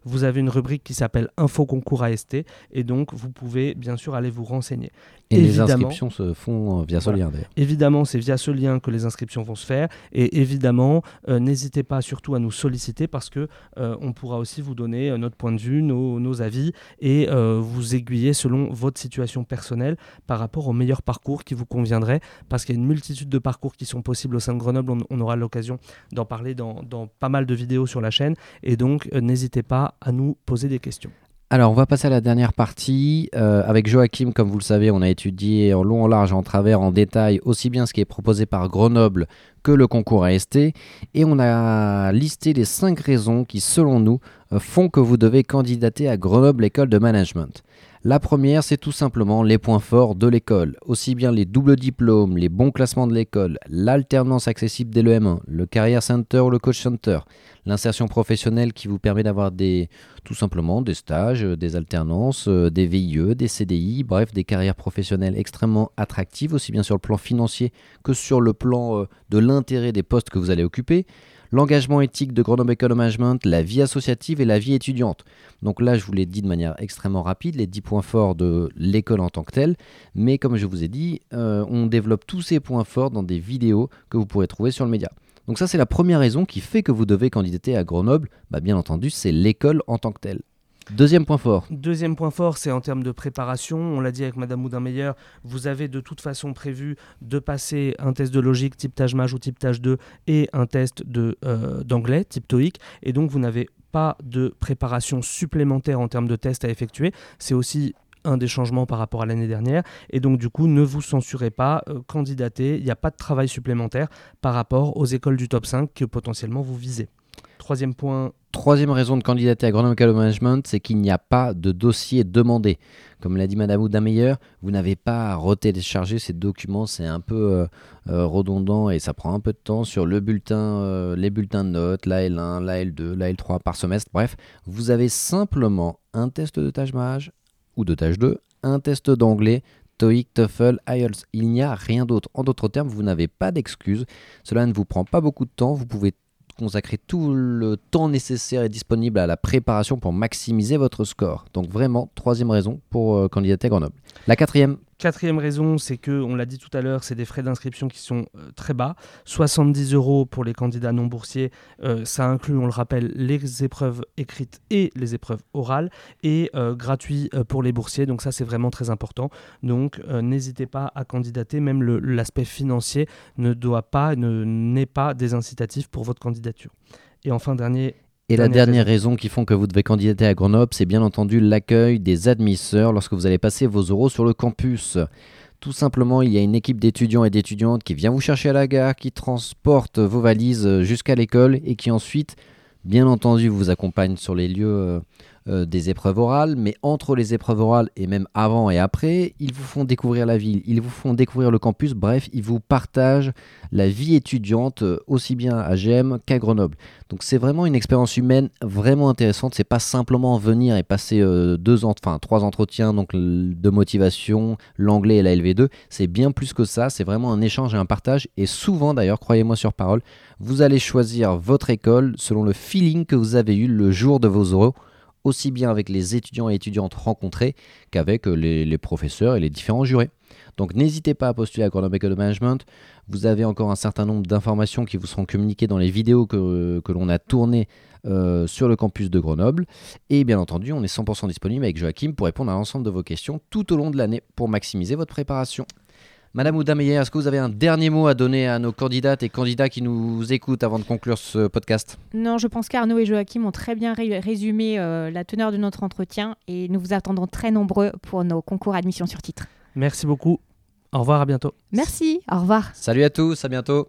vous avez une rubrique qui s'appelle Info concours AST et donc vous pouvez bien sûr aller vous renseigner. Et les inscriptions se font euh, via ce lien d'ailleurs. Évidemment, c'est via ce lien que les inscriptions vont se faire et évidemment, euh, n'hésitez pas surtout à nous solliciter parce que euh, on pourra aussi vous donner notre point de vue, nos, nos avis et vous aiguiller selon votre situation personnelle par rapport au meilleur parcours qui vous conviendrait parce qu'il y a une multitude de parcours qui sont possibles au sein de Grenoble. On, aura l'occasion d'en parler dans, dans pas mal de vidéos sur la chaîne et donc n'hésitez pas à nous poser des questions. Alors, on va passer à la dernière partie. Euh, avec Joachim, comme vous le savez, on a étudié en long, en large, en travers, en détail, aussi bien ce qui est proposé par Grenoble que le concours AST. Et on a listé les 5 raisons qui, selon nous, euh, font que vous devez candidater à Grenoble École de Management. La première, c'est tout simplement les points forts de l'école, aussi bien les doubles diplômes, les bons classements de l'école, l'alternance accessible dès le M1, le Career Center ou le Coach Center, l'insertion professionnelle qui vous permet d'avoir des, tout simplement des stages, des alternances, euh, des VIE, des CDI, bref, des carrières professionnelles extrêmement attractives, aussi bien sur le plan financier que sur le plan euh, de l'intérêt des postes que vous allez occuper l'engagement éthique de Grenoble École Management, la vie associative et la vie étudiante. Donc là, je vous l'ai dit de manière extrêmement rapide, les 10 points forts de l'école en tant que telle. Mais comme je vous ai dit, euh, on développe tous ces points forts dans des vidéos que vous pourrez trouver sur le média. Donc ça, c'est la première raison qui fait que vous devez candidater à Grenoble. Bah, bien entendu, c'est l'école en tant que telle. Deuxième point fort. Deuxième point fort, c'est en termes de préparation. On l'a dit avec Madame Moudin-Meyer, vous avez de toute façon prévu de passer un test de logique type tâche ou type tâche 2 et un test euh, d'anglais type TOEIC. Et donc, vous n'avez pas de préparation supplémentaire en termes de tests à effectuer. C'est aussi un des changements par rapport à l'année dernière. Et donc, du coup, ne vous censurez pas, euh, candidatez. Il n'y a pas de travail supplémentaire par rapport aux écoles du top 5 que potentiellement vous visez. Troisième point. Troisième raison de candidater à Grenoble École Management, c'est qu'il n'y a pas de dossier demandé. Comme l'a dit Madame Oudameyer, vous n'avez pas à retélécharger ces documents, c'est un peu euh, euh, redondant et ça prend un peu de temps sur le bulletin, euh, les bulletins de notes, la L1, la L2, la L3 par semestre. Bref, vous avez simplement un test de tâche mage ou de tâche 2, un test d'anglais, TOEIC, TOEFL, IELTS. Il n'y a rien d'autre. En d'autres termes, vous n'avez pas d'excuses. Cela ne vous prend pas beaucoup de temps. Vous pouvez consacrer tout le temps nécessaire et disponible à la préparation pour maximiser votre score. Donc vraiment, troisième raison pour euh, candidater à Grenoble. La quatrième, Quatrième raison, c'est que, on l'a dit tout à l'heure, c'est des frais d'inscription qui sont euh, très bas. 70 euros pour les candidats non boursiers. Euh, ça inclut, on le rappelle, les épreuves écrites et les épreuves orales. Et euh, gratuit pour les boursiers. Donc ça, c'est vraiment très important. Donc n'hésitez pas à candidater. Même l'aspect financier ne doit pas, n'est pas des incitatifs pour votre candidature. Et enfin, dernier et la dernière raison. qui font que vous devez candidater à Grenoble, c'est bien entendu l'accueil des admisseurs lorsque vous allez passer vos euros sur le campus. Tout simplement, il y a une équipe d'étudiants et d'étudiantes qui vient vous chercher à la gare, qui transporte vos valises jusqu'à l'école et qui ensuite, bien entendu, vous accompagne sur les lieux euh, des épreuves orales, mais entre les épreuves orales et même avant et après, ils vous font découvrir la ville, ils vous font découvrir le campus, bref, ils vous partagent la vie étudiante euh, aussi bien à GM qu'à Grenoble. Donc c'est vraiment une expérience humaine vraiment intéressante, c'est pas simplement venir et passer euh, deux enfin trois entretiens donc de motivation, l'anglais et la LV2, c'est bien plus que ça, c'est vraiment un échange et un partage et souvent d'ailleurs, croyez-moi sur parole, vous allez choisir votre école selon le feeling que vous avez eu le jour de vos euros aussi bien avec les étudiants et étudiantes rencontrés qu'avec euh, les, professeurs et les différents jurés. Donc n'hésitez pas à postuler à Grenoble École de Management. Vous avez encore un certain nombre d'informations qui vous seront communiquées dans les vidéos que, que l'on a tournées euh, sur le campus de Grenoble. Et bien entendu, on est 100% disponible avec Joachim pour répondre à l'ensemble de vos questions tout au long de l'année pour maximiser votre préparation. Madame Ouda Meyer, est-ce que vous avez un dernier mot à donner à nos candidates et candidats qui nous écoutent avant de conclure ce podcast? Non, je pense qu'Arnaud et Joachim ont très bien résumé euh, la teneur de notre entretien et nous vous attendons très nombreux pour nos concours admission sur titre. Merci beaucoup. Au revoir, à bientôt. Merci, au revoir. Salut à tous, à bientôt.